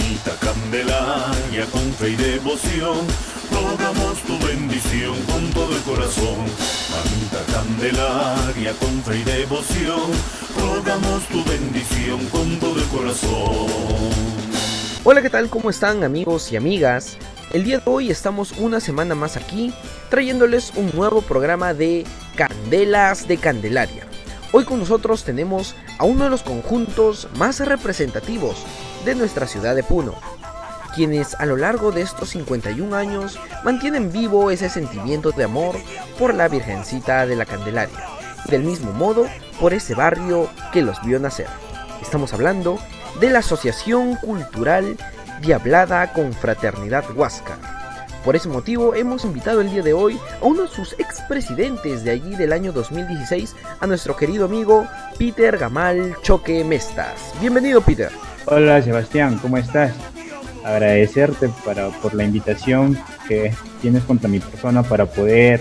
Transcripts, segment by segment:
Mamita Candelaria, con fe y devoción, rogamos tu bendición con todo el corazón. Mamita Candelaria, con fe y devoción, rogamos tu bendición con todo el corazón. Hola, ¿qué tal? ¿Cómo están amigos y amigas? El día de hoy estamos una semana más aquí trayéndoles un nuevo programa de Candelas de Candelaria. Hoy con nosotros tenemos a uno de los conjuntos más representativos de nuestra ciudad de Puno, quienes a lo largo de estos 51 años mantienen vivo ese sentimiento de amor por la Virgencita de la Candelaria, y del mismo modo por ese barrio que los vio nacer. Estamos hablando de la Asociación Cultural Diablada Confraternidad Huáscar. Por ese motivo hemos invitado el día de hoy a uno de sus expresidentes de allí del año 2016, a nuestro querido amigo Peter Gamal Choque Mestas. Bienvenido Peter. Hola Sebastián, ¿cómo estás? Agradecerte para, por la invitación que tienes contra mi persona para poder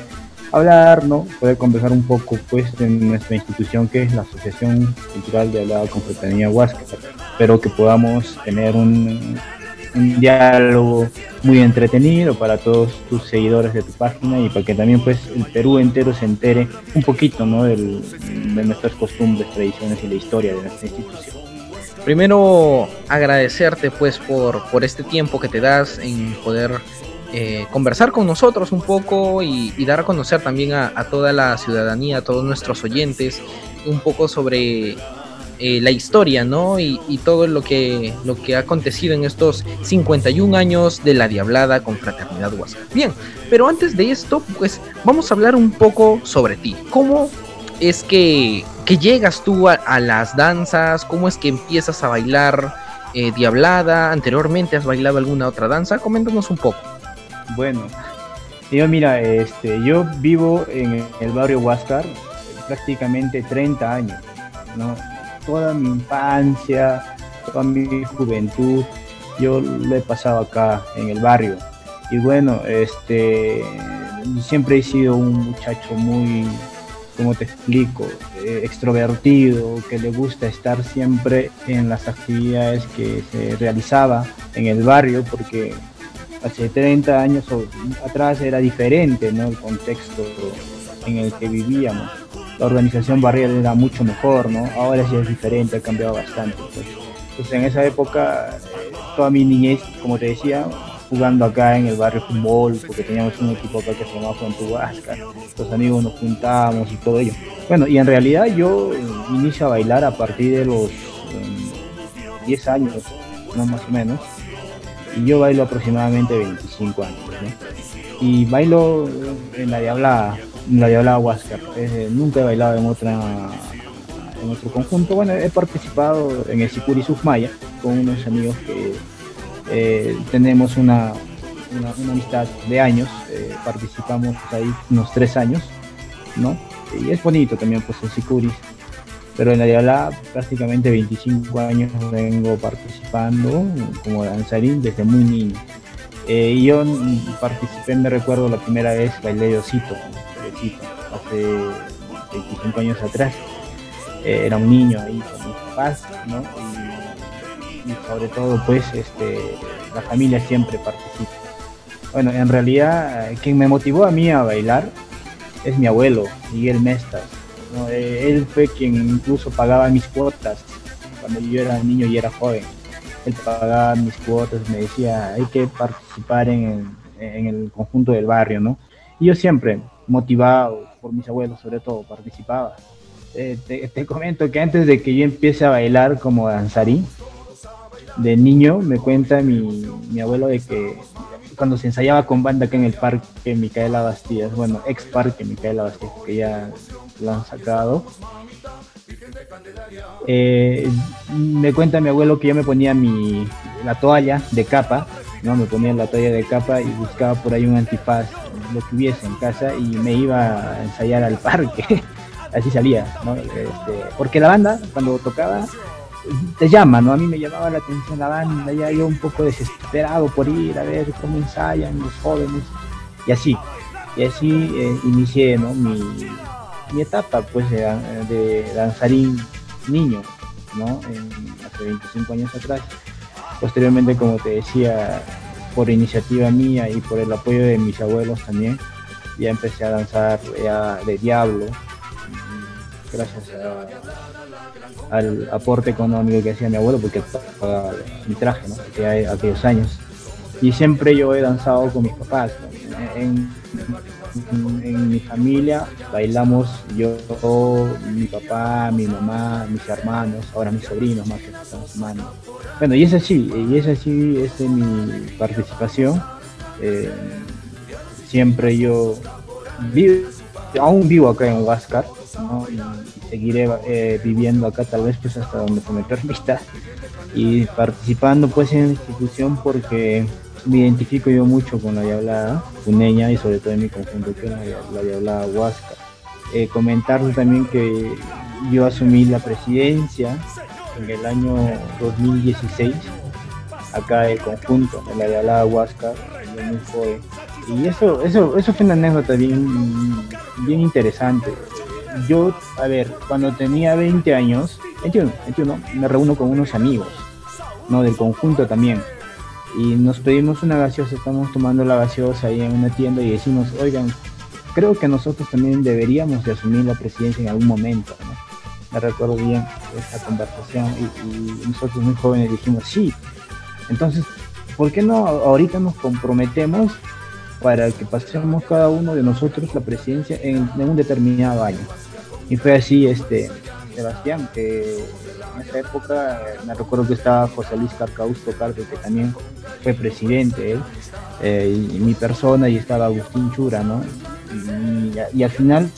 hablar, ¿no? Poder conversar un poco pues en nuestra institución que es la Asociación Cultural de Hablada Confraternidad Huáscar. Espero que podamos tener un, un diálogo muy entretenido para todos tus seguidores de tu página y para que también pues el Perú entero se entere un poquito ¿no? De nuestras costumbres, tradiciones y la historia de nuestra institución. Primero agradecerte pues por, por este tiempo que te das en poder eh, conversar con nosotros un poco y, dar a conocer también a, toda la ciudadanía, a todos nuestros oyentes, un poco sobre eh, la historia, ¿no? Y, todo lo que, lo que ha acontecido en estos 51 años de la Diablada con Fraternidad. Bien, pero antes de esto, pues vamos a hablar un poco sobre ti. ¿Cómo es que, que llegas tú a, las danzas? ¿Cómo es que empiezas a bailar eh, Diablada? ¿Anteriormente has bailado alguna otra danza? Coméntanos un poco. Bueno, yo mira, este, yo vivo en el barrio Huáscar prácticamente 30 años, ¿no? toda mi infancia, toda mi juventud, yo lo he pasado acá en el barrio. Y bueno, este, siempre he sido un muchacho muy, como te explico, eh, extrovertido, que le gusta estar siempre en las actividades que se realizaba en el barrio, porque hace 30 años atrás era diferente ¿no? el contexto en el que vivíamos la organización barrial era mucho mejor, ¿no? Ahora sí es diferente, ha cambiado bastante. Pues. Entonces en esa época, eh, toda mi niñez, como te decía, jugando acá en el barrio fútbol, porque teníamos un equipo acá que se llamaba Huasca, los amigos nos juntábamos y todo ello. Bueno, y en realidad yo eh, inicio a bailar a partir de los eh, 10 años, no más o menos, y yo bailo aproximadamente 25 años, ¿no? Y bailo en la diablada, la Diabla Huáscar. Eh, nunca he bailado en otra en otro conjunto. Bueno, he participado en el Sicuri Sufmaya con unos amigos que eh, tenemos una, amistad de años. Eh, participamos ahí unos tres años, ¿no? Y es bonito también pues el Sicuris. Pero en la prácticamente 25 años vengo participando como danzarín desde muy niño. Eh, yo participé, me recuerdo la primera vez, bailé de osito, hace 25 años atrás. Eh, era un niño ahí con mis papás, ¿no? Y, sobre todo, pues, este, la familia siempre participa. Bueno, en realidad, quien me motivó a mí a bailar es mi abuelo, Miguel Mestas. ¿no? Eh, él fue quien incluso pagaba mis cuotas cuando yo era niño y era joven. Él pagaba mis cuotas, me decía, hay que participar en en el conjunto del barrio, ¿no? Y yo siempre, motivado por mis abuelos sobre todo, participaba. Eh, te, te, comento que antes de que yo empiece a bailar como danzarín, de niño me cuenta mi, mi abuelo de que cuando se ensayaba con banda acá en el parque Micaela Bastidas, bueno, ex parque Micaela Bastidas, que ya lo han sacado, eh, me cuenta mi abuelo que yo me ponía mi, la toalla de capa, ¿no? me ponía la toalla de capa y buscaba por ahí un antifaz lo que hubiese en casa y me iba a ensayar al parque. Así salía, ¿no? Este, porque la banda, cuando tocaba, te llama, ¿no? A mí me llamaba la atención la banda, ya yo un poco desesperado por ir a ver cómo ensayan los jóvenes, y así, y así eh, inicié, ¿no? Mi, mi, etapa, pues, de, danzarín niño, ¿no? Hace 25 años atrás. posteriormente, como te decía, por iniciativa mía y por el apoyo de mis abuelos también, ya empecé a danzar ya de diablo, gracias al aporte económico que hacía mi abuelo, porque pagaba mi traje, ¿no? aquellos años. Y siempre yo he danzado con mis papás. En, en, mi familia bailamos yo, mi papá, mi mamá, mis hermanos, ahora mis sobrinos más que estamos hermanos. Bueno, y es así, y es así, es mi participación. Eh, siempre yo vivo, aún vivo acá en Huáscar, y seguiré eh, viviendo acá tal vez pues hasta donde se me permita. Y participando pues en la institución porque me identifico yo mucho con la Diablada Puneña y sobre todo en mi conjunto que la, la Diablada Huáscar. Eh, comentarles también que yo asumí la presidencia en el año 2016 acá el conjunto de la Diablada Huáscar y eso, eso, eso fue una anécdota bien, bien interesante yo, a ver, cuando tenía 20 años, 21, 21, me reúno con unos amigos, ¿no? Del conjunto también. Y nos pedimos una gaseosa, estamos tomando la gaseosa ahí en una tienda y decimos, oigan, creo que nosotros también deberíamos de asumir la presidencia en algún momento, ¿no? Me recuerdo bien esa conversación y, nosotros muy jóvenes dijimos, sí. Entonces, ¿por qué no ahorita nos comprometemos para que pasemos cada uno de nosotros la presidencia en, un determinado año. Y fue así, este, Sebastián, que en esa época me recuerdo que estaba José Luis Carcaus Tocarte, que también fue presidente, eh, y, mi persona, y estaba Agustín Chura, ¿no? Y, al final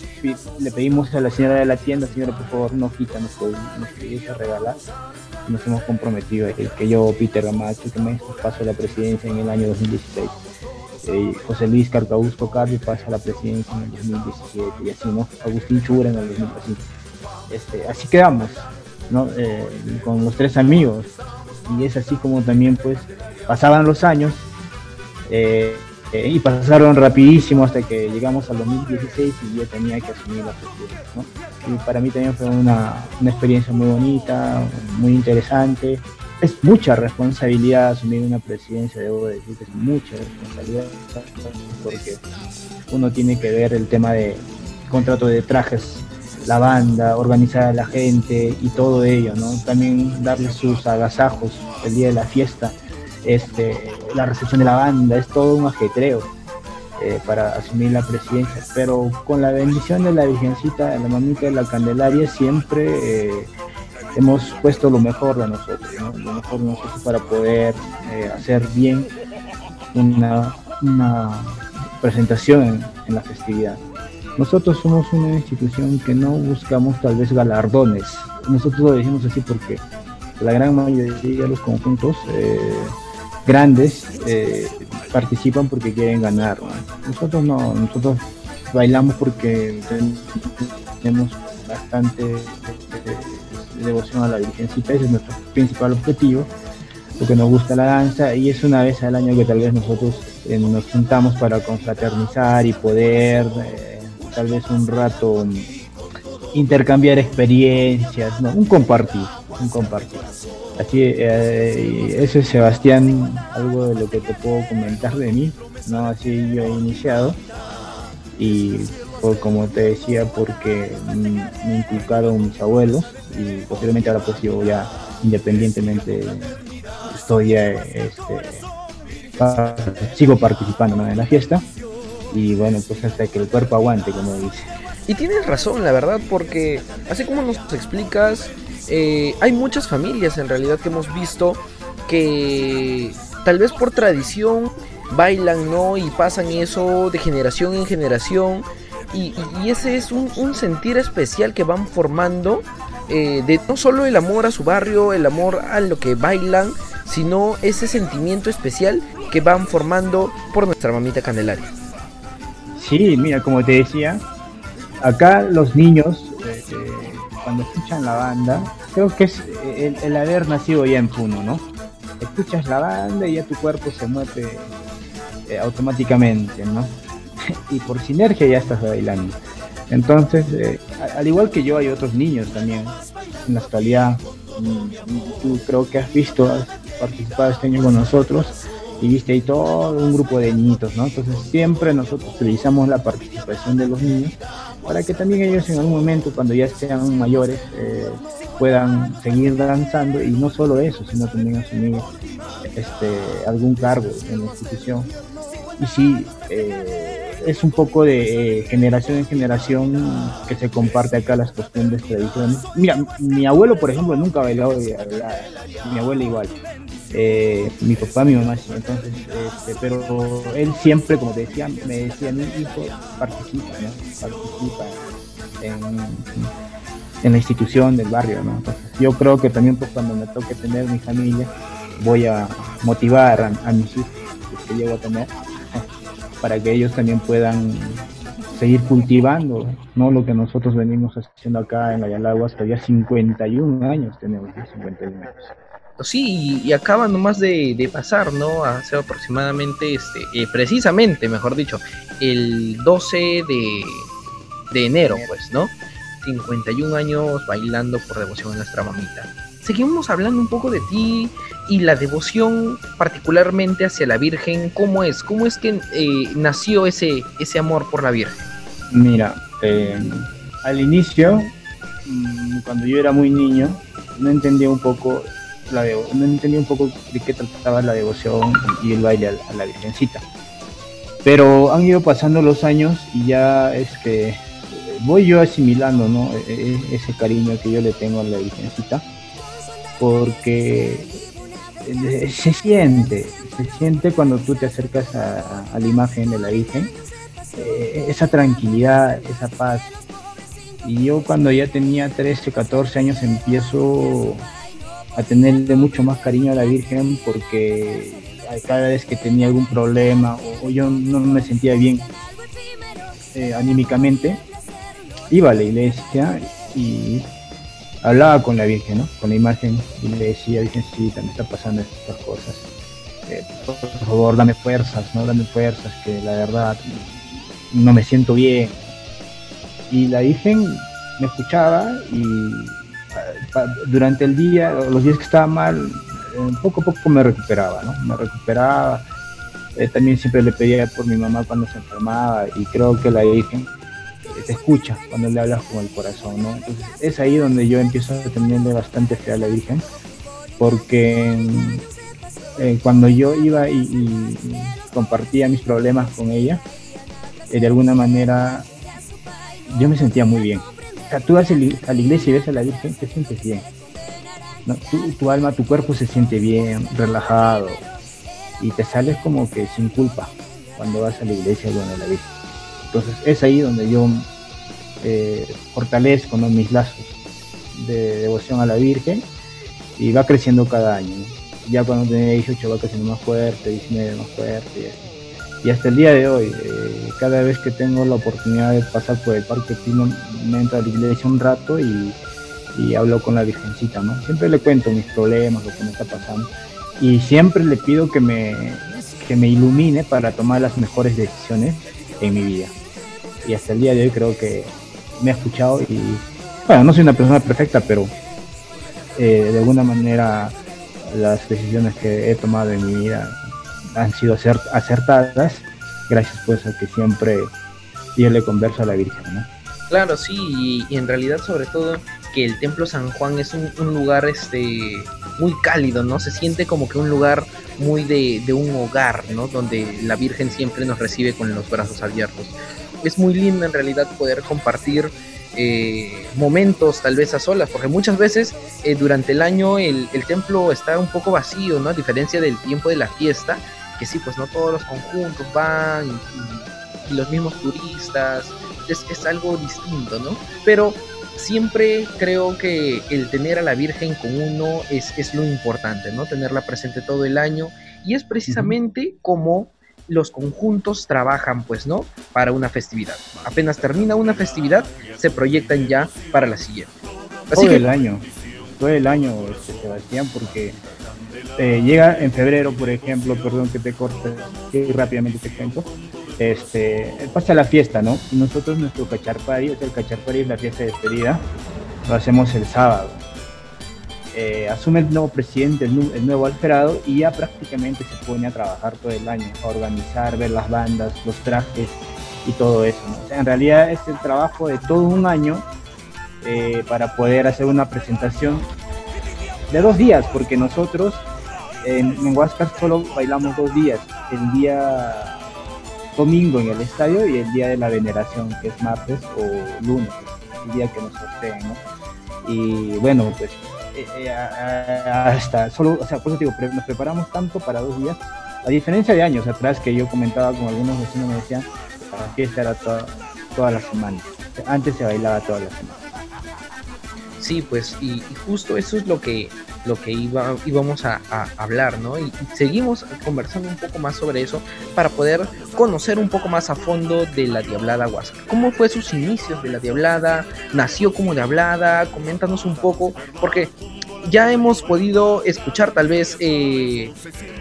le pedimos a la señora de la tienda, señora, por favor, no quita, nos, nos regalar. Nos hemos comprometido, que yo, Peter Gamacho, que me paso la presidencia en el año 2016. Eh, José Luis Carcausco Cardi pasa a la presidencia en el 2017 y así, ¿no? Agustín Chura en el 2017. Este, así quedamos, ¿no? Eh, con los tres amigos. Y es así como también, pues, pasaban los años eh, y pasaron rapidísimo hasta que llegamos al 2016 y yo tenía que asumir la presidencia. Y para mí también fue una, una experiencia muy bonita, muy interesante es mucha responsabilidad asumir una presidencia, debo decir que es mucha responsabilidad, porque uno tiene que ver el tema de contrato de trajes, la banda, organizar a la gente y todo ello, ¿no? También darle sus agasajos el día de la fiesta, este, la recepción de la banda, es todo un ajetreo. Eh, para asumir la presidencia, pero con la bendición de la Virgencita, de la mamita de la Candelaria, siempre eh, hemos puesto lo mejor de nosotros, lo mejor de nosotros para poder eh, hacer bien una, presentación en, la festividad. Nosotros somos una institución que no buscamos tal vez galardones. Nosotros lo decimos así porque la gran mayoría de los conjuntos eh, grandes eh, participan porque quieren ganar. Nosotros no, nosotros bailamos porque tenemos bastante devoción a la Virgencita, ese es nuestro principal objetivo, porque nos gusta la danza y es una vez al año que tal vez nosotros eh, nos juntamos para confraternizar y poder eh, tal vez un rato mm, intercambiar experiencias, un compartir, un compartir. Así, eh, eso es Sebastián, algo de lo que te puedo comentar de mí, ¿no? Así yo he iniciado y como te decía, porque me inculcaron mis abuelos y posiblemente ahora pues yo ya independientemente estoy este, sigo participando en la fiesta y bueno pues hasta que el cuerpo aguante como dice. Y tienes razón la verdad porque así como nos explicas eh, hay muchas familias en realidad que hemos visto que tal vez por tradición bailan no y pasan eso de generación en generación y, ese es un sentir especial que van formando eh, de no solo el amor a su barrio, el amor a lo que bailan, sino ese sentimiento especial que van formando por nuestra mamita Candelaria. Sí, mira, como te decía, acá los niños, eh, cuando escuchan la banda, creo que es el, haber nacido ya en Puno, ¿no? Escuchas la banda y ya tu cuerpo se mueve eh, automáticamente, ¿no? y por sinergia ya estás bailando. Entonces, eh, al igual que yo, hay otros niños también en la actualidad. Mm, tú creo que has visto, participado este año con nosotros y viste ahí todo un grupo de niñitos, ¿no? Entonces siempre nosotros utilizamos la participación de los niños para que también ellos en algún momento, cuando ya sean mayores, eh, puedan seguir danzando y no solo eso, sino también asumir este, algún cargo en la institución. Y sí, eh, es un poco de eh, generación en generación que se comparte acá las costumbres, tradiciones. Mira, mi abuelo, por ejemplo, nunca bailó, mi abuela igual. Eh, mi papá, mi mamá. Entonces, este, pero él siempre, como te decía, me decía, mi hijo participa, Participa en, la institución del barrio, ¿no? Entonces, yo creo que también pues cuando me toque tener mi familia, voy a motivar a, mis hijos que llego a tener, para que ellos también puedan seguir cultivando, ¿no? Lo que nosotros venimos haciendo acá en la Yalagua hasta ya 51 años tenemos, 51 años. Sí, y, acaba nomás de, pasar, ¿no? Hace aproximadamente, este, eh, precisamente, mejor dicho, el 12 de, de enero, pues, ¿no? 51 años bailando por devoción a nuestra mamita. Seguimos hablando un poco de ti y la devoción particularmente hacia la Virgen. ¿Cómo es? ¿Cómo es que eh, nació ese, ese amor por la Virgen? Mira, eh, al inicio, mm, cuando yo era muy niño, no entendía un poco la no entendía un poco de qué trataba la devoción y el baile a, la Virgencita. Pero han ido pasando los años y ya es que voy yo asimilando ¿no? E, e, ese cariño que yo le tengo a la Virgencita, porque se siente, se siente cuando tú te acercas a, la imagen de la Virgen, eh, esa tranquilidad, esa paz. Y yo cuando ya tenía 13, 14 años empiezo a tenerle mucho más cariño a la Virgen porque cada vez que tenía algún problema o, yo no me sentía bien eh, anímicamente, iba a la iglesia y hablaba con la Virgen, ¿no? con la imagen y le decía, Virgencita, me está pasando estas cosas. Eh, por favor, dame fuerzas, ¿no? Dame fuerzas, que la verdad no me siento bien. Y la Virgen me escuchaba y durante el día, los días que estaba mal, eh, poco a poco me recuperaba, ¿no? Me recuperaba. Eh, también siempre le pedía por mi mamá cuando se enfermaba y creo que la Virgen eh, te escucha cuando le hablas con el corazón, ¿no? Entonces es ahí donde yo empiezo a tenerle bastante fe a la Virgen, porque cuando yo iba y, compartía mis problemas con ella, de alguna manera yo me sentía muy bien sea, tú vas a la iglesia y ves a la Virgen, te sientes bien. Tu, alma, tu cuerpo se siente bien, relajado, y te sales como que sin culpa cuando vas a la iglesia y a la Virgen. Entonces es ahí donde yo eh, fortalezco mis lazos de devoción a la Virgen y va creciendo cada año. Ya cuando tenía 18 va creciendo más fuerte, 19 más fuerte y así y hasta el día de hoy, eh, cada vez que tengo la oportunidad de pasar por el Parque Pino, me entro a la iglesia un rato y, hablo con la Virgencita, ¿no? Siempre le cuento mis problemas, lo que me está pasando y siempre le pido que me, que me ilumine para tomar las mejores decisiones en mi vida. Y hasta el día de hoy creo que me ha escuchado y, bueno, no soy una persona perfecta, pero eh, de alguna manera las decisiones que he tomado en mi vida han sido acertadas gracias pues a que siempre yo le converso a la Virgen, ¿no? Claro, sí, y, en realidad sobre todo que el Templo San Juan es un, lugar este muy cálido, ¿no? Se siente como que un lugar muy de, un hogar, ¿no? Donde la Virgen siempre nos recibe con los brazos abiertos. Es muy lindo en realidad poder compartir eh, momentos tal vez a solas, porque muchas veces eh, durante el año el, el, templo está un poco vacío, ¿no? A diferencia del tiempo de la fiesta, que sí, pues no todos los conjuntos van y, los mismos turistas, es, es, algo distinto, ¿no? Pero siempre creo que el tener a la Virgen con uno es, es lo importante, ¿no? Tenerla presente todo el año y es precisamente como los conjuntos trabajan, pues, ¿no? Para una festividad. Apenas termina una festividad, se proyectan ya para la siguiente. Así todo el año, todo el año, este, Sebastián, porque eh, llega en febrero, por ejemplo, perdón que te corte y rápidamente te cuento, este, pasa la fiesta, ¿no? nosotros nuestro cacharpari, o sea, el cacharpari es la fiesta de despedida, lo hacemos el sábado. Eh, asume el nuevo presidente, el, nuevo Alferado, y ya prácticamente se pone a trabajar todo el año, a organizar, ver las bandas, los trajes y todo eso. en realidad es el trabajo de todo un año eh, para poder hacer una presentación de dos días, porque nosotros en, en Huáscar solo bailamos dos días, el día domingo en el estadio y el día de la veneración, que es martes o lunes, el día que nos sorteen, ¿no? Y bueno, pues eh, eh, hasta solo, o sea, por eso digo, nos preparamos tanto para dos días, a diferencia de años atrás que yo comentaba con algunos vecinos, me decían, la fiesta era toda, toda la semana, antes se bailaba toda la semana. Sí, pues, y, justo eso es lo que, lo que iba, íbamos a, hablar, ¿no? Y, seguimos conversando un poco más sobre eso para poder conocer un poco más a fondo de la Diablada Huasca. ¿Cómo fue sus inicios de la Diablada? ¿Nació como Diablada? Coméntanos un poco, porque ya hemos podido escuchar tal vez eh,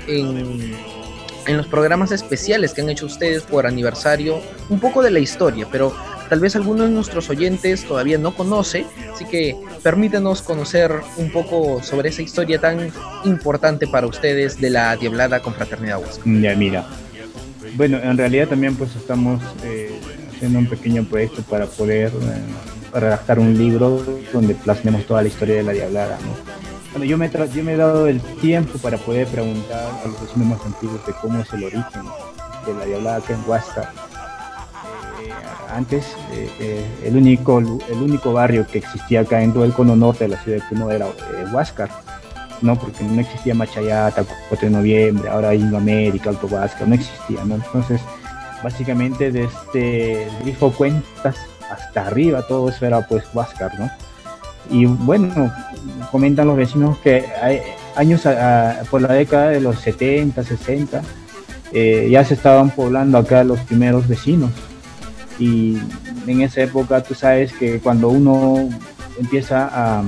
en los programas especiales que han hecho ustedes por aniversario un poco de la historia, pero tal vez algunos de nuestros oyentes todavía no conoce, así que permítenos conocer un poco sobre esa historia tan importante para ustedes de la Diablada Confraternidad Huasca. Ya, mira. Bueno, en realidad también pues estamos eh, haciendo un pequeño proyecto para poder eh, redactar un libro donde plasmemos toda la historia de la Diablada, Bueno, yo me, yo me he dado el tiempo para poder preguntar a los vecinos más antiguos de cómo es el origen de la Diablada acá en Huasca antes eh, eh, el, único, el único barrio que existía acá en todo el cono norte de la ciudad de Puno era eh, Huáscar, ¿no? porque no existía Machayata, 4 de noviembre, ahora América, Alto Huáscar, no existía, ¿no? Entonces, básicamente desde grifo Cuentas hasta arriba, todo eso era pues Huáscar, ¿no? Y bueno, comentan los vecinos que años por la década de los 70, 60, ya se estaban poblando acá los primeros vecinos, y en esa época tú sabes que cuando uno empieza a,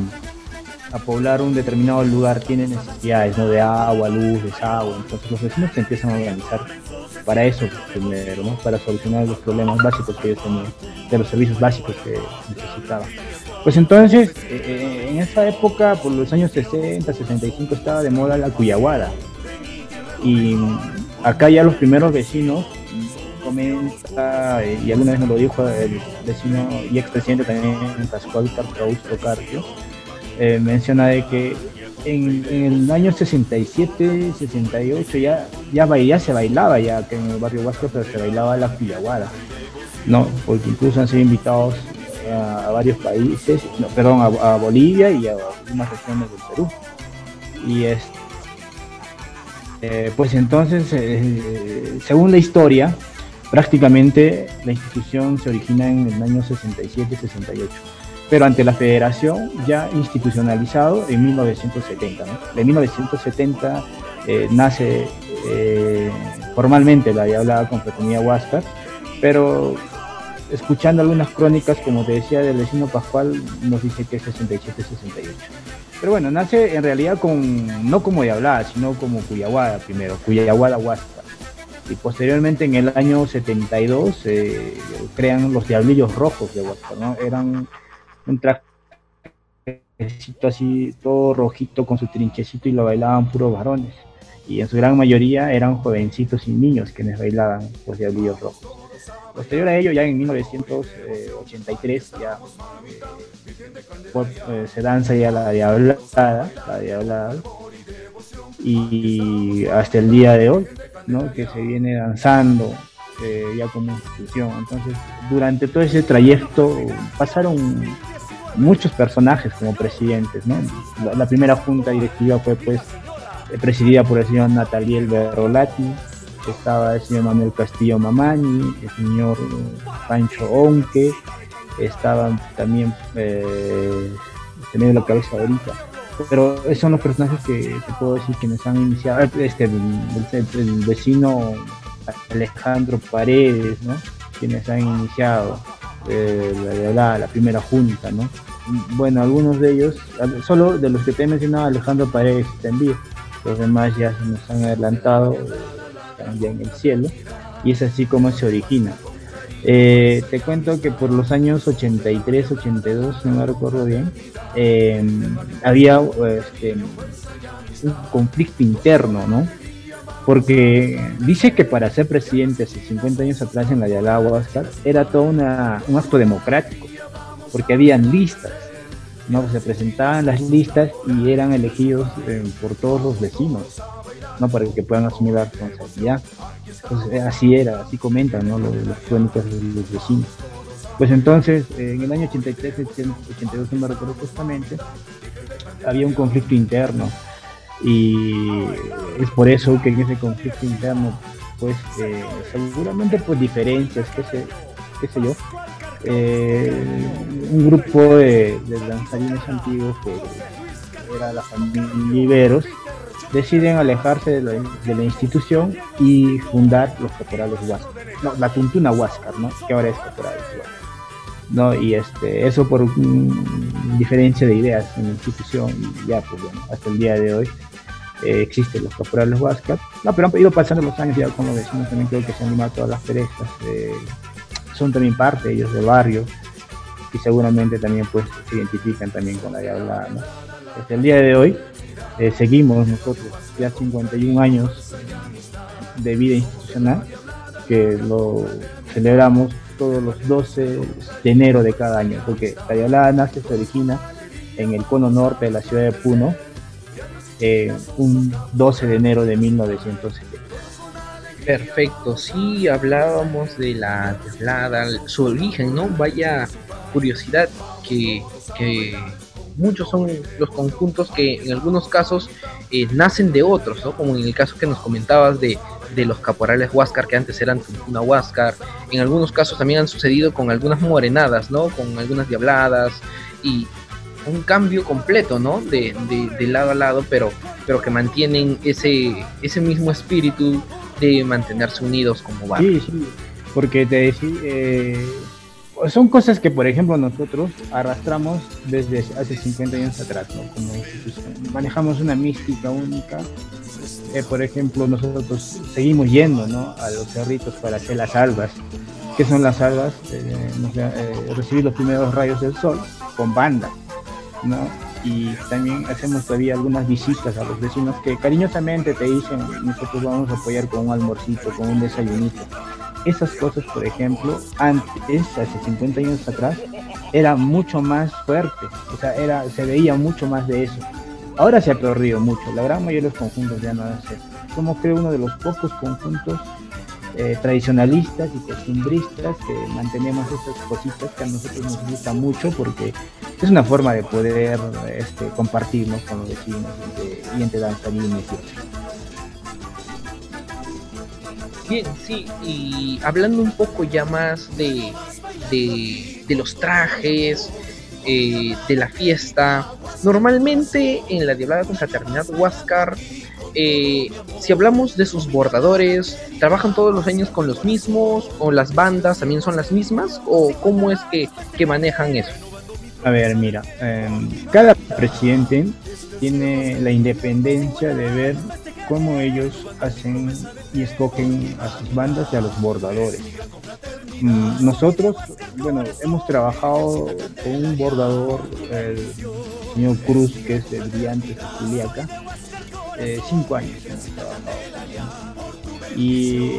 poblar un determinado lugar tiene necesidades ¿no? de agua, luz, desagüe, entonces los vecinos se empiezan a organizar para eso primero, para solucionar los problemas básicos que ellos tenían, de los servicios básicos que necesitaban. Pues entonces, eh, eh, en esa época, por los años 60, 65, estaba de moda la cuyaguada. Y acá ya los primeros vecinos eh, y alguna vez nos lo dijo el vecino y expresidente también Pascual Augusto Carpio, eh, menciona que en, el año 67, 68 ya, ya, ya se bailaba ya en el barrio vasco, pero se bailaba la pillaguada, ¿no? Porque incluso han sido invitados a, varios países, perdón, a, Bolivia y a algunas regiones del Perú. Y este, pues entonces, según la historia, Prácticamente la institución se origina en el año 67-68, pero ante la federación ya institucionalizado en 1970. ¿no? De 1970 eh, nace eh, formalmente la Diablada Confraternidad Huáscar, pero escuchando algunas crónicas, como te decía, del vecino Pascual, nos dice que es 67-68. Pero bueno, nace en realidad con, no como Diablada, sino como Cuyaguada primero, Cuyaguada Huáscar y posteriormente en el año 72 eh, crean los Diablillos Rojos de Huáscar, ¿no? Eran un trajecito así todo rojito con su trinchecito y lo bailaban puros varones y en su gran mayoría eran jovencitos y niños quienes bailaban los Diablillos Rojos. Posterior a ello, ya en 1983 ya eh, se danza ya la diablada, la diablada, y hasta el día de hoy que se viene danzando eh, ya como institución. Entonces, durante todo ese trayecto pasaron muchos personajes como presidentes. La, primera junta directiva fue pues eh, presidida por el señor Nataliel Berrolati, estaba el señor Manuel Castillo Mamani, el señor Pancho Onque, estaban también eh, la cabeza ahorita pero esos son los personajes que te puedo decir que nos han iniciado. Este, el, vecino Alejandro Paredes, ¿no? Quienes han iniciado eh, la, primera junta, ¿no? Bueno, algunos de ellos, solo de los que te he mencionado, Alejandro Paredes también, los demás ya se nos han adelantado, están ya en el cielo, y es así como se origina. Eh, te cuento que por los años 83, 82, si no me recuerdo bien, em, había este, un conflicto interno, ¿no? Porque dice que para ser presidente hace 50 años atrás en la de Huáscar era todo una, un acto democrático, porque habían listas, ¿no? Se presentaban las listas y eran elegidos eh, por todos los vecinos, Para que puedan asumir la responsabilidad. Pues, eh, así era, así comentan los, los crónicas de los vecinos. Pues entonces, eh, en el año 83, 82, no me recuerdo justamente, había un conflicto interno y es por eso que en ese conflicto interno, pues eh, seguramente por diferencias, qué sé, yo, un grupo de, de antiguos que era la familia Liberos, deciden alejarse de la, institución y fundar los caporales Huáscar. No, la Tuntuna Huáscar, ¿no? Que ahora es caporales ¿no? Y este, eso por diferencia de ideas en la institución y ya, pues bueno, hasta el día de hoy eh, existen los caporales Huáscar. No, pero han ido pasando los años ya con los vecinos también creo que se han animado todas las perezas. Eh, son también parte ellos del barrio y seguramente también pues se identifican también con la diabla, ¿no? Hasta el día de hoy eh, seguimos nosotros ya 51 años de vida institucional que lo celebramos todos los 12 de enero de cada año, porque Tayalá nace, se origina en el cono norte de la ciudad de Puno, eh, un 12 de enero de 1970. Perfecto, sí hablábamos de la Tablada, su origen, ¿no? Vaya curiosidad que, que muchos son los conjuntos que en algunos casos eh, nacen de otros, ¿no? Como en el caso que nos comentabas de, los caporales Huáscar, que antes eran una Huáscar. En algunos casos también han sucedido con algunas morenadas, ¿no? Con algunas diabladas y un cambio completo, ¿no? De, de, lado a lado, pero, pero que mantienen ese, ese mismo espíritu de mantenerse unidos como barrio. Sí, sí, porque te decía, eh, son cosas que, por ejemplo, nosotros arrastramos desde hace 50 años atrás, ¿no? Como manejamos una mística única. Eh, por ejemplo, nosotros seguimos yendo, ¿no? A los cerritos para hacer las albas. ¿Qué son las albas? Eh, eh, recibir los primeros rayos del sol con banda, ¿no? Y también hacemos todavía algunas visitas a los vecinos que cariñosamente te dicen, nosotros vamos a apoyar con un almorcito, con un desayunito esas cosas, por ejemplo, antes, hace 50 años atrás, era mucho más fuerte, o sea, era, se veía mucho más de eso. Ahora se ha perdido mucho, la gran mayoría de los conjuntos ya no hacen. Somos creo uno de los pocos conjuntos eh, tradicionalistas y costumbristas que mantenemos esas cositas que a nosotros nos gusta mucho porque es una forma de poder este, compartirnos con los vecinos y entre danzarines y. Bien, sí, y hablando un poco ya más de, de, los trajes, eh, de la fiesta, normalmente en la Diablada Confraternidad Huáscar, eh, si hablamos de sus bordadores, ¿trabajan todos los años con los mismos? ¿O las bandas también son las mismas? ¿O cómo es que, manejan eso? A ver, mira, em, cada presidente tiene la independencia de ver cómo ellos hacen y escogen a sus bandas y a los bordadores. Mm, nosotros, bueno, hemos trabajado con un bordador, el señor Cruz, que es el brillante de Juliaca, eh, cinco años Y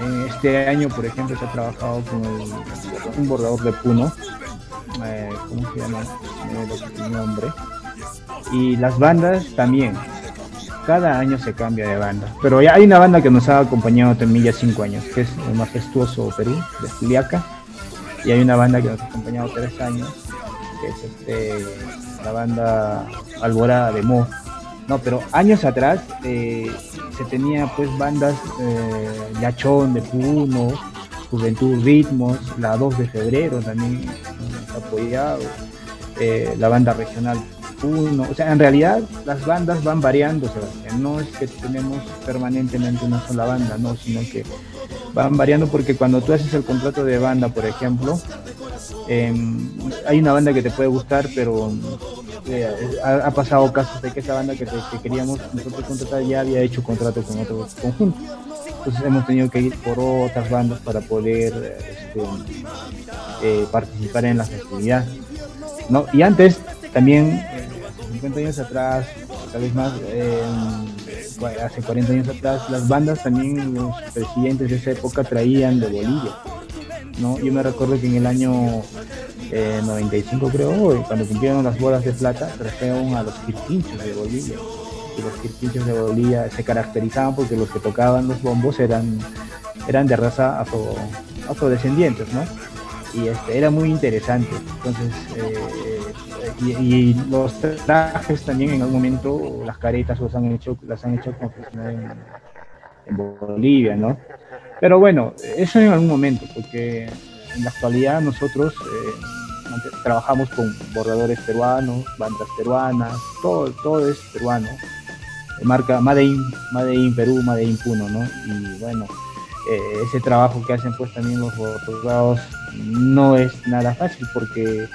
en este año, por ejemplo, se ha trabajado con un bordador de Puno, eh, ¿cómo se llama? el nombre. Y las bandas también, cada año se cambia de banda. Pero hay una banda que nos ha acompañado también ya cinco años, que es el Majestuoso Perú, de Juliaca. Y hay una banda que nos ha acompañado tres años, que es este, la banda Alborada de Mo. No, pero años atrás eh, se tenía pues bandas eh, Yachón de Puno, Juventud Ritmos, la 2 de febrero también apoyado, eh, la banda regional uno, o sea, en realidad las bandas van variando, Sebastián, no es que tenemos permanentemente una sola banda, no, sino que van variando porque cuando tú haces el contrato de banda, por ejemplo, em, hay una banda que te puede gustar, pero eh, ha, pasado casos de que esa banda que, queríamos nosotros contratar ya había hecho contrato con otro conjunto. Entonces hemos tenido que ir por otras bandas para poder este, eh, participar en la festividad. ¿no? Y antes, también, 50 años atrás, tal vez más, hace 40 años atrás, las bandas también, los presidentes de esa época traían de Bolivia. ¿no? Yo me recuerdo que en el año 95 eh, creo, cuando cumplieron las bolas de plata, trajeron a los quirquinchos de Bolivia. Y los quirquinchos de Bolivia se caracterizaban porque los que tocaban los bombos eran, eran de raza afro, afrodescendientes, ¿no? Y este, era muy interesante. Entonces, eh, y, los trajes también en algún momento, las caretas los han hecho, las han hecho en, en Bolivia, ¿no? Pero bueno, eso en algún momento, porque en la actualidad nosotros eh, trabajamos con bordadores peruanos, bandas peruanas, todo, todo es peruano. Marca Made in Perú, Made in Puno, ¿no? Y bueno, eh, ese trabajo que hacen pues también los bordados no es nada fácil porque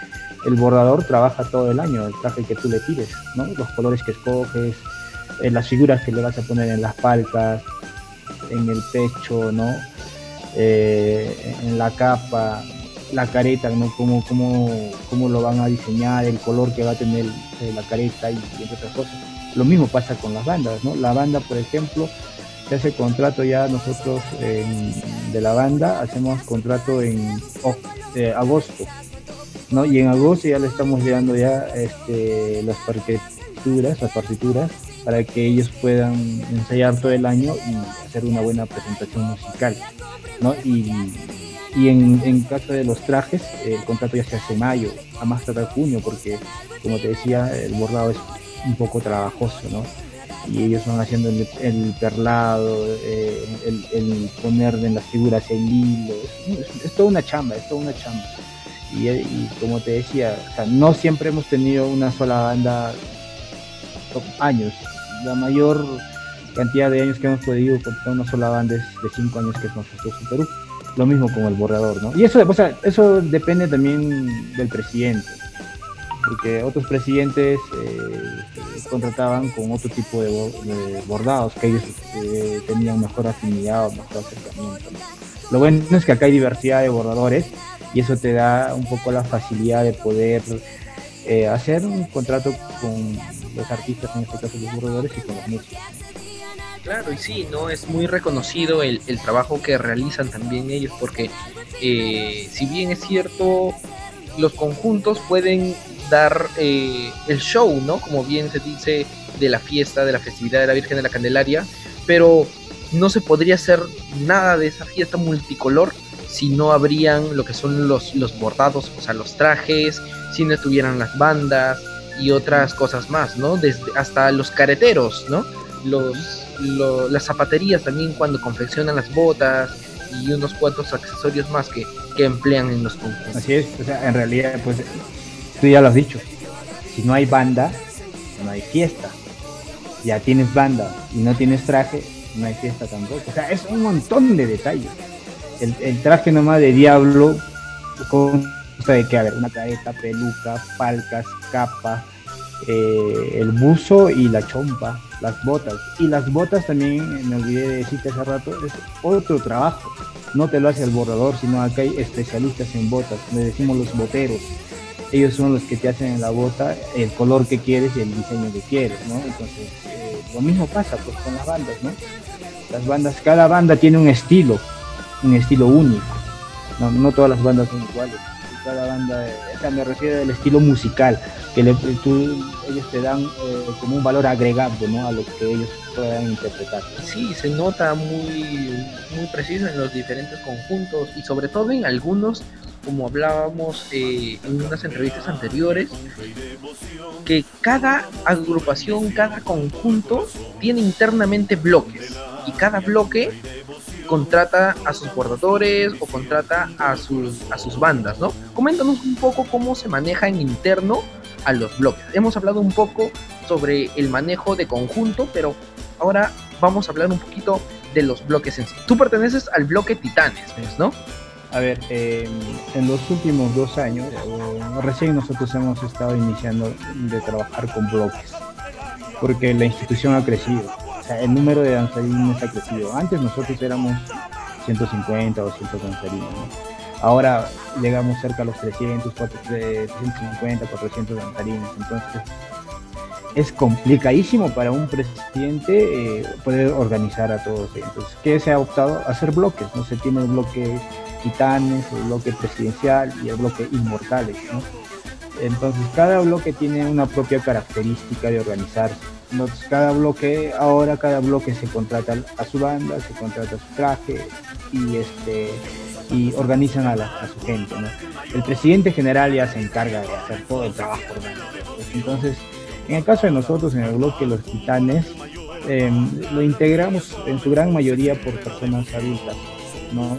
el bordador trabaja todo el año, el traje que tú le tires, ¿no? Los colores que escoges, eh, las figuras que le vas a poner en las palcas, en el pecho, ¿no? Eh, en la capa, la careta, ¿no? Cómo, cómo, cómo, lo van a diseñar, el color que va a tener eh, la careta y, entre otras cosas. Lo mismo pasa con las bandas, ¿no? La banda, por ejemplo, se hace contrato ya nosotros de la banda, hacemos contrato en eh, agosto, ¿no? Y en agosto ya le estamos llegando ya este, las partituras, las partituras para que ellos puedan ensayar todo el año y hacer una buena presentación musical. ¿no? Y, en, en, caso de los trajes, el contrato ya se hace mayo, a más tarde junio, porque como te decía, el bordado es un poco trabajoso, ¿no? Y ellos van haciendo el, perlado, eh, el, poner en las figuras el hilo, es, toda una chamba, es toda una chamba. Y, y como te decía, no siempre hemos tenido una sola banda años, la mayor cantidad de años que hemos podido contar una sola banda es de 5 años que es nosotros en Perú. Lo mismo con el borrador, ¿no? Y eso, o sea, eso depende también del presidente, porque otros presidentes eh, contrataban con otro tipo de, bordados, que ellos eh, tenían mejor afinidad o mejor acercamiento. Lo bueno es que acá hay diversidad de bordadores y eso te da un poco la facilidad de poder eh, hacer un contrato con los artistas, en este caso los bordadores, y con los músicos. Claro, y sí, ¿no? Es muy reconocido el, el trabajo que realizan también ellos, porque eh, si bien es cierto, los conjuntos pueden dar eh, el show, ¿no? Como bien se dice, de la fiesta, de la festividad de la Virgen de la Candelaria, pero no se podría hacer nada de esa fiesta multicolor si no habrían lo que son los, los bordados, o sea, los trajes, si no tuvieran las bandas y otras cosas más, ¿no? Desde hasta los careteros, ¿no? Los las zapaterías también cuando confeccionan las botas y unos cuantos accesorios más que, que emplean en los conjuntos. Así es, o sea, en realidad, pues tú ya lo has dicho, si no hay banda, no hay fiesta. Ya tienes banda y no tienes traje, no hay fiesta tampoco. O sea, es un montón de detalles. El, traje nomás de diablo consta de que, a ver, una careta, peluca, palcas, capa, eh, el buzo y la chompa, las botas. Y las botas también, me olvidé de decirte hace rato, es otro trabajo. No te lo hace el bordador, sino acá hay especialistas en botas, le decimos los boteros. Ellos son los que te hacen en la bota el color que quieres y el diseño que quieres, ¿no? Entonces, eh, lo mismo pasa pues con las bandas, ¿no? Las bandas, cada banda tiene un estilo, un estilo único. No, todas las bandas son iguales. Cada banda, o me refiero al estilo musical que le, ellos te dan eh, como un valor agregado ¿no? a lo que ellos puedan interpretar. Sí, se nota muy, muy preciso en los diferentes conjuntos y sobre todo en algunos, como hablábamos eh, en unas entrevistas anteriores, que cada agrupación, cada conjunto tiene internamente bloques y cada bloque contrata a sus bordadores o contrata a sus, a sus bandas, ¿no? Coméntanos un poco cómo se maneja en interno a los bloques. Hemos hablado un poco sobre el manejo de conjunto, pero ahora vamos a hablar un poquito de los bloques en sí. Tú perteneces al bloque Titanes, ¿no? A ver, en los últimos dos años, recién nosotros hemos estado iniciando de trabajar con bloques, porque la institución ha crecido. El número de danzarines ha crecido. Antes nosotros éramos 150 o 200 danzarines, Ahora llegamos cerca a los 300, 350, 400 danzarines. Entonces, es complicadísimo para un presidente eh, poder organizar a todos. Entonces, ¿qué se ha optado? Hacer bloques, ¿no? Se tiene el bloque titanes, el bloque presidencial y el bloque inmortales, ¿no? Entonces, cada bloque tiene una propia característica de organizarse. Entonces, cada bloque, ahora cada bloque se contrata a su banda, se contrata a su traje y este y organizan a, a su gente, ¿no? El presidente general ya se encarga de hacer todo el trabajo Entonces, en el caso de nosotros, en el bloque Los Titanes, em, lo integramos en su gran mayoría por personas adultas, ¿no?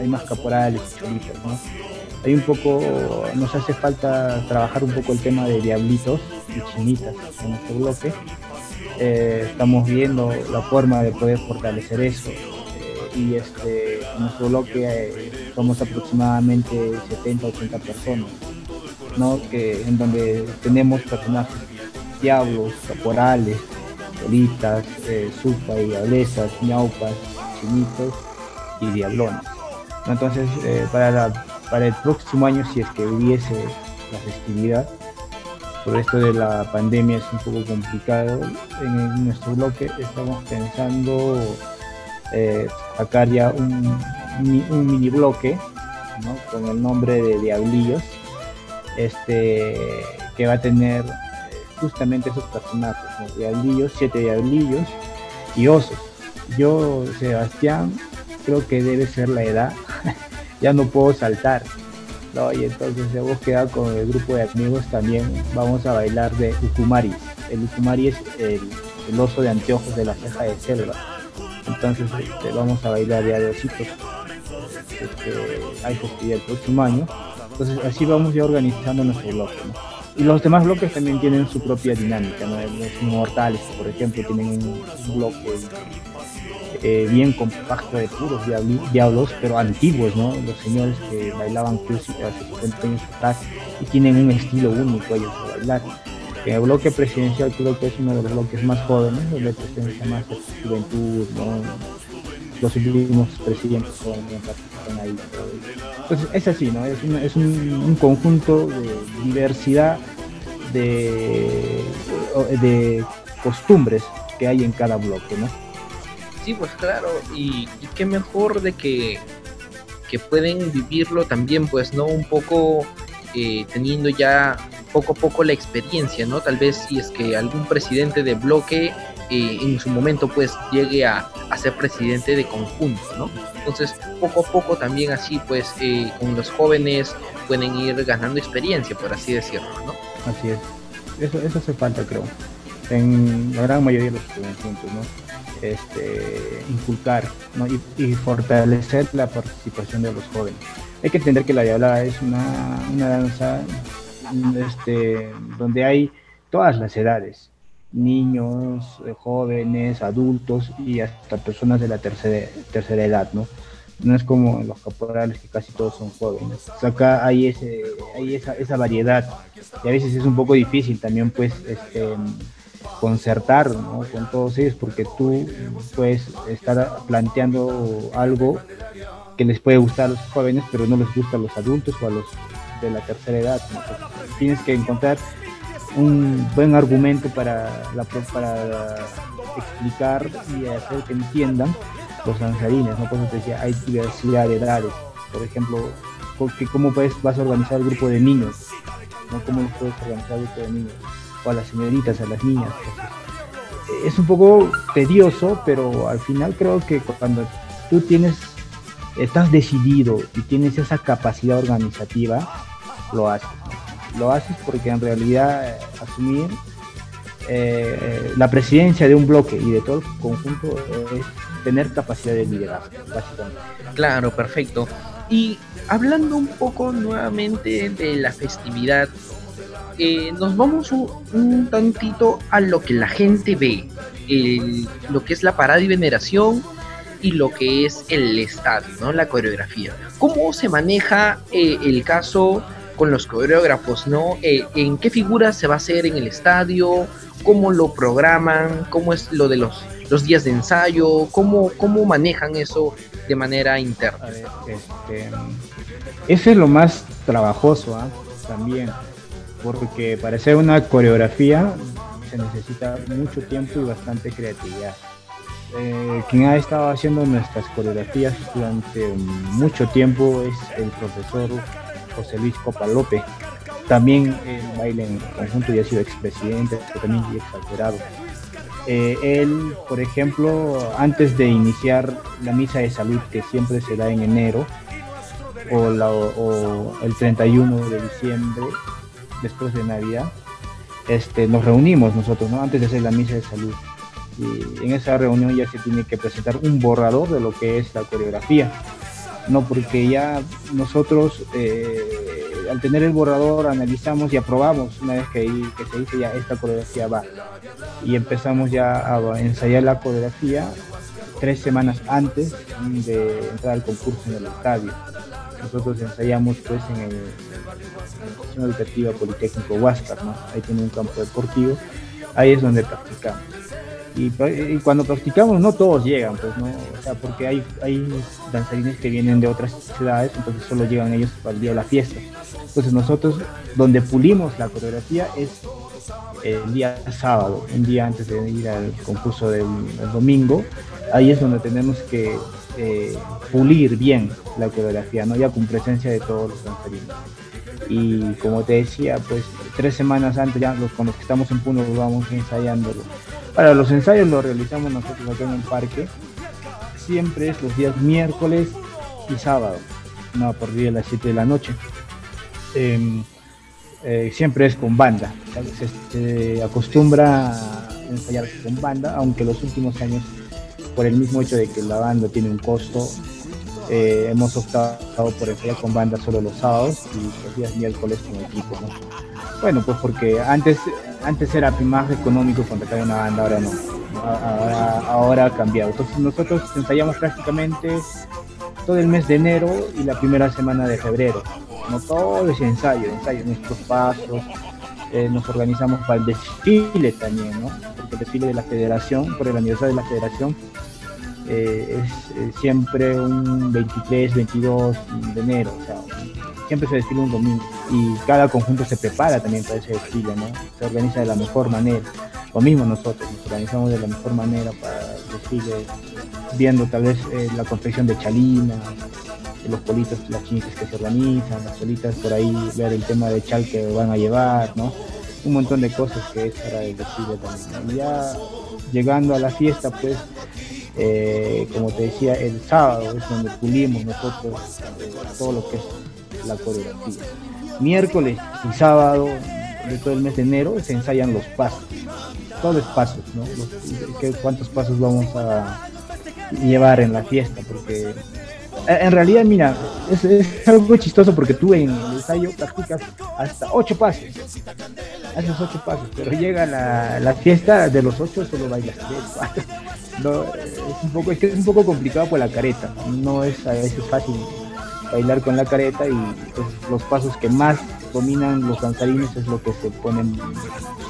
Hay más caporales y ¿no? Hay un poco, nos hace falta trabajar un poco el tema de diablitos y chinitas en nuestro bloque. Eh, estamos viendo la forma de poder fortalecer eso. Eh, y este, en nuestro bloque eh, somos aproximadamente 70-80 personas, ¿no? que, en donde tenemos personajes diablos, caporales, bolitas, eh, supa y diablesas, ñaupas, chinitos y diablones. Entonces, para, para el próximo año, si es que hubiese la festividad, por esto de la pandemia es un poco complicado, en, nuestro bloque estamos pensando eh, sacar ya un, mini bloque con el nombre de Diablillos, este, que va a tener justamente esos personajes, ¿no? diablillos, siete diablillos y osos. Yo, Sebastián, creo que debe ser la edad, ya no puedo saltar. ¿No? Y entonces hemos quedado con el grupo de amigos también, vamos a bailar de Ukumari. El Ukumari es el, oso de anteojos de la ceja de selva. Entonces este, vamos a bailar ya de ositos. Este, hay el próximo año. Entonces así vamos ya organizando nuestro bloque. Y los demás bloques también tienen su propia dinámica, ¿no? Los inmortales, por ejemplo, tienen un, bloque eh, bien compacto de puros diablos, pero antiguos. Los señores que bailaban hace 50 años atrás y tienen un estilo único ellos de bailar. El bloque presidencial creo que es uno de los bloques más jóvenes, donde presencia más juventud, los últimos presidentes están ahí. Entonces es así. Es, un, conjunto de diversidad de, costumbres que hay en cada bloque. Sí, pues claro, y, qué mejor de que, que pueden vivirlo también, pues, ¿no? Un poco eh, teniendo ya poco a poco la experiencia, ¿no? Tal vez si es que algún presidente de bloque eh, en su momento pues llegue a, ser presidente de conjunto, ¿no? Entonces poco a poco también así pues eh, con los jóvenes pueden ir ganando experiencia, por así decirlo, ¿no? Así es, eso, eso hace falta creo, en la gran mayoría de los conjuntos, ¿no? Este, inculcar ¿no? y, fortalecer la participación de los jóvenes. Hay que entender que la diabla es una, una danza este, donde hay todas las edades, niños, eh, jóvenes, adultos y hasta personas de la tercera, tercera edad, ¿no? No es como los caporales que casi todos son jóvenes. acá hay, ese, hay esa, esa variedad y a veces es un poco difícil también pues este, concertar ¿no? con todos ellos porque tú puedes estar planteando algo que les puede gustar a los jóvenes pero no les gusta a los adultos o a los de la tercera edad. tienes que encontrar un buen argumento para, la, para explicar y hacer que entiendan los danzarines, ¿no? Por eso te decía, hay diversidad de edades. Por ejemplo, ¿cómo puedes, vas a organizar el grupo de niños? ¿no? ¿Cómo puedes organizar el grupo de niños? A las señoritas, a las niñas. es un poco tedioso, pero al final creo que cuando tú tienes, estás decidido y tienes esa capacidad organizativa, lo haces lo haces porque en realidad eh, asumir eh, la presidencia de un bloque y de todo el conjunto es tener capacidad de liderazgo, básicamente. Claro, perfecto. Y hablando un poco nuevamente de la festividad, eh, nos vamos un, tantito a lo que la gente ve, lo que es la parada y veneración y lo que es el estadio, ¿no? la coreografía. ¿Cómo se maneja el caso con los coreógrafos, ¿no? Eh, ¿En qué figuras se va a hacer en el estadio? ¿Cómo lo programan? ¿Cómo es lo de los días de ensayo? ¿Cómo, cómo manejan eso de manera interna? Este, eso es lo más trabajoso ¿ah? también, porque para hacer una coreografía se necesita mucho tiempo y bastante creatividad. Eh, quien ha estado haciendo nuestras coreografías durante mucho tiempo es el profesor José Luis Copalope. También el baile en conjunto y ha sido expresidente, pero también y exagerado. Eh, él, por ejemplo, antes de iniciar la misa de salud que siempre se da en enero, o, el 31 de diciembre, después de Navidad, este, nos reunimos nosotros, ¿no? antes de hacer la misa de salud. Y en esa reunión ya se tiene que presentar un borrador de lo que es la coreografía. No, porque ya nosotros eh, al tener el borrador analizamos y aprobamos una vez que, que se dice ya esta coreografía va. Y empezamos ya a ensayar la coreografía tres semanas antes de entrar al concurso en el estadio nosotros ensayamos pues en el, la educativa Politécnico Huáscar, ¿no? Ahí tiene un campo deportivo, ahí es donde practicamos. Y, cuando practicamos no todos llegan, pues, ¿no? O sea, porque hay, hay danzarines que vienen de otras ciudades, entonces solo llegan ellos para el día de la fiesta. Entonces nosotros, donde pulimos la coreografía es el día sábado, un día antes de ir al concurso del domingo, ahí es donde tenemos que eh, pulir bien la coreografía, ¿no? Ya con presencia de todos los danzarines. Y como te decía, pues tres semanas antes, ya los, con los que estamos en Puno, vamos ensayándolo. Para los ensayos los realizamos nosotros acá en el parque. Siempre es los días miércoles y sábado, no por día a las 7 de la noche. Em, eh, siempre es con banda. Se, acostumbra a ensayar con banda, aunque los últimos años por el mismo hecho de que la banda tiene un costo, eh, hemos optado por ensayar con banda solo los sábados y los días miércoles con equipo. Bueno, pues porque antes, antes era más económico contratar una banda, ahora no. Ahora, ha cambiado. Entonces nosotros ensayamos prácticamente todo el mes de enero y la primera semana de febrero. No todo ese ensayo, ensayo nuestros pasos, eh, nos organizamos para el desfile también, ¿no? Porque el desfile de la federación, por el aniversario de la federación, eh, es eh, siempre un 23, 22 de enero, o sea, siempre se desfila un domingo y cada conjunto se prepara también para ese desfile, ¿no? Se organiza de la mejor manera. Lo mismo nosotros, nos organizamos de la mejor manera para el desfile, viendo tal vez eh, la confección de chalinas, los politos, las chinitas que se organizan, las solitas por ahí, ver el tema de chal que van a llevar, ¿no? Un montón de cosas que es para el desfile también. Y ya llegando a la fiesta, pues eh, como te decía, el sábado es donde pulimos nosotros eh, todo lo que es la coreografía. Miércoles y sábado de todo el mes de enero se ensayan los pasos, todos los pasos, ¿no? ¿Cuántos pasos vamos a llevar en la fiesta? Porque en realidad, mira, es, algo chistoso porque tú en el ensayo practicas hasta ocho pasos. Haces ocho pasos, pero llega la, la fiesta de los ocho, solo bailas tres, No, es un poco, es, que es un poco complicado por la careta. No es a veces fácil bailar con la careta y pues, los pasos que más dominan los danzarines es lo que se ponen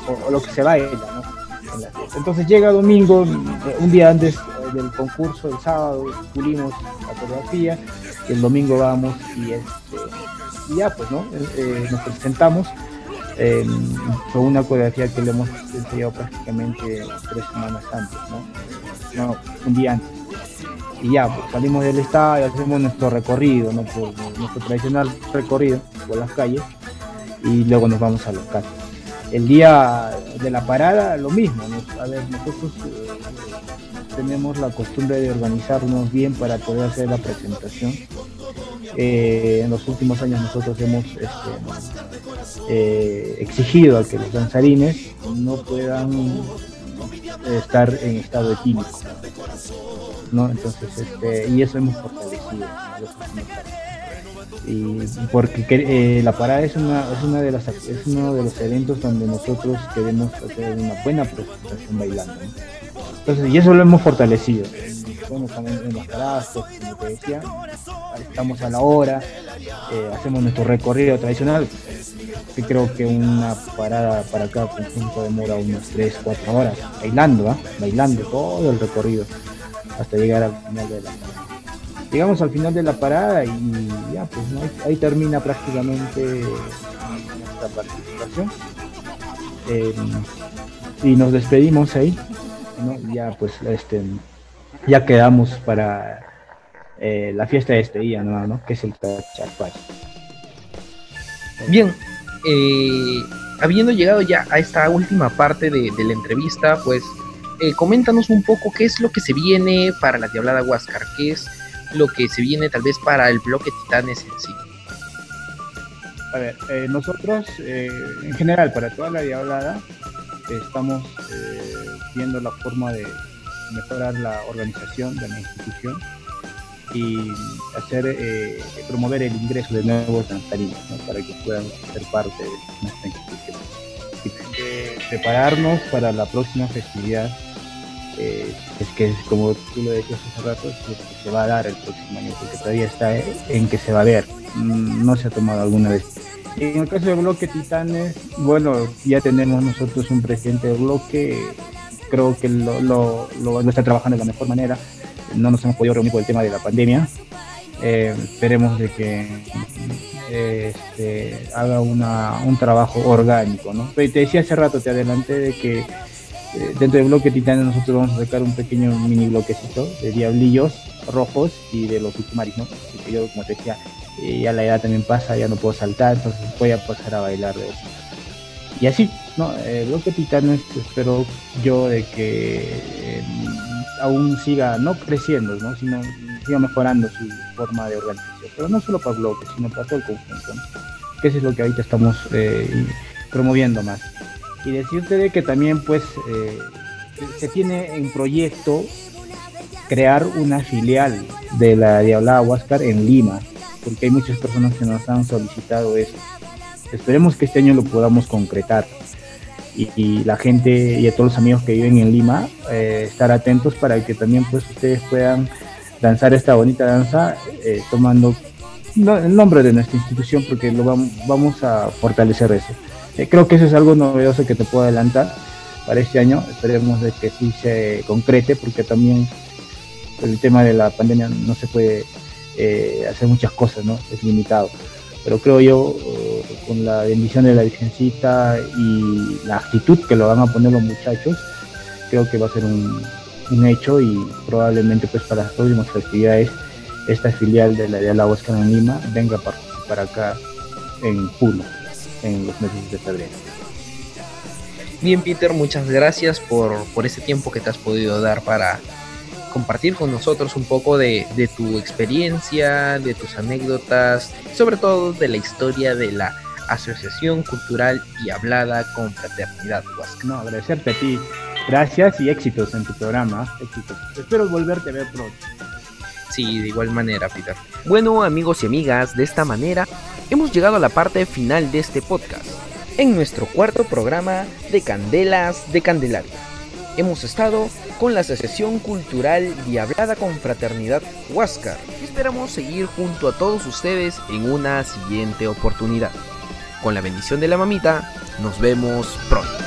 o, lo que se baila, ¿no? Entonces llega domingo, eh, un día antes del concurso, el sábado pulimos la coreografía, el domingo vamos y, este, ya pues, ¿no? Eh, eh, nos presentamos con una coreografía que le hemos ensayado prácticamente tres semanas antes, ¿no? un día antes. Y ya, pues, salimos del estadio, hacemos nuestro recorrido, ¿no? nuestro tradicional recorrido por las calles y luego nos vamos al local. El día de la parada, lo mismo, a ver, nosotros eh, tenemos la costumbre de organizarnos bien para poder hacer la presentación. Eh, en los últimos años nosotros hemos este, eh, exigido a que los danzarines no puedan estar en estado etílico. ¿no? Entonces, este, y eso hemos fortalecido y porque eh, la parada es una es una de las es uno de los eventos donde nosotros queremos hacer una buena presentación bailando entonces y eso lo hemos fortalecido bueno también como te decía estamos a la hora eh, hacemos nuestro recorrido tradicional que creo que una parada para cada conjunto demora unas 3, 4 horas, bailando, ¿ah? bailando todo el recorrido hasta llegar al final de la parada. Llegamos al final de la parada y ya, pues ahí, termina prácticamente nuestra participación. Em, y nos despedimos ahí, ya pues este, ya quedamos para eh, la fiesta de este día, ¿no? que es el Tachapay. Bien, eh, habiendo llegado ya a esta última parte de, la entrevista, pues eh, coméntanos un poco qué es lo que se viene para la Diablada Huáscar, qué es lo que se viene tal vez para el bloque Titanes en sí. A ver, eh, nosotros en general para toda la Diablada estamos viendo la forma de mejorar la organización de la institución y hacer eh, promover el ingreso de nuevos danzarinos para que puedan ser parte de nuestra institución. Y prepararnos para la próxima festividad, eh, es que como tú lo decías hace rato, es que se va a dar el próximo año, porque todavía está en que se va a ver, mm, no se ha tomado alguna vez. En el caso del bloque Titanes, bueno, ya tenemos nosotros un presidente de bloque, creo que lo, lo, está trabajando de la mejor manera no nos hemos podido reunir por el tema de la pandemia. Eh, esperemos de que este, haga una, un trabajo orgánico. ¿no? Te decía hace rato, te adelanté de que eh, dentro del bloque Titania nosotros vamos a sacar un pequeño mini bloquecito de diablillos rojos y de los ultimaris, ¿no? Porque yo, como te decía, eh, ya la edad también pasa, ya no puedo saltar, entonces voy a pasar a bailar de eso. Y así, ¿no? El bloque Titanes espero yo de que aún siga no creciendo, ¿no? sino siga mejorando su forma de organización. Pero no solo para bloques, sino para todo el conjunto, que eso es lo que ahorita estamos eh, promoviendo más. Y decirte de que también pues eh, se tiene en proyecto crear una filial de la Diablada Huáscar en Lima, porque hay muchas personas que nos han solicitado eso. Esperemos que este año lo podamos concretar y, la gente y a todos los amigos que viven en Lima eh, estar atentos para que también pues ustedes puedan danzar esta bonita danza eh, tomando el nombre de nuestra institución porque lo vamos, vamos a fortalecer eso. Eh, creo que eso es algo novedoso que te puedo adelantar para este año. Esperemos de que sí se concrete porque también el tema de la pandemia no se puede hacer muchas cosas, ¿no? Es limitado pero creo yo, eh, con la bendición de la Virgencita y la actitud que lo van a poner los muchachos, creo que va a ser un, hecho y probablemente pues para las próximas festividades esta filial de la de la Huesca en Lima venga a participar acá en Puno en los meses de febrero. Bien Peter, muchas gracias por, por ese tiempo que te has podido dar para compartir con nosotros un poco de, tu experiencia, de tus anécdotas, sobre todo de la historia de la Asociación Cultural y Hablada con Fraternidad No, agradecerte a ti. Gracias y éxitos en tu programa. Éxitos. Espero volverte a ver pronto. Sí, de igual manera, Peter. Bueno, amigos y amigas, de esta manera hemos llegado a la parte final de este podcast, en nuestro cuarto programa de Candelas de Candelaria hemos estado con la Asociación Cultural Diablada Confraternidad Huáscar. Esperamos seguir junto a todos ustedes en una siguiente oportunidad. Con la bendición de la mamita, nos vemos pronto.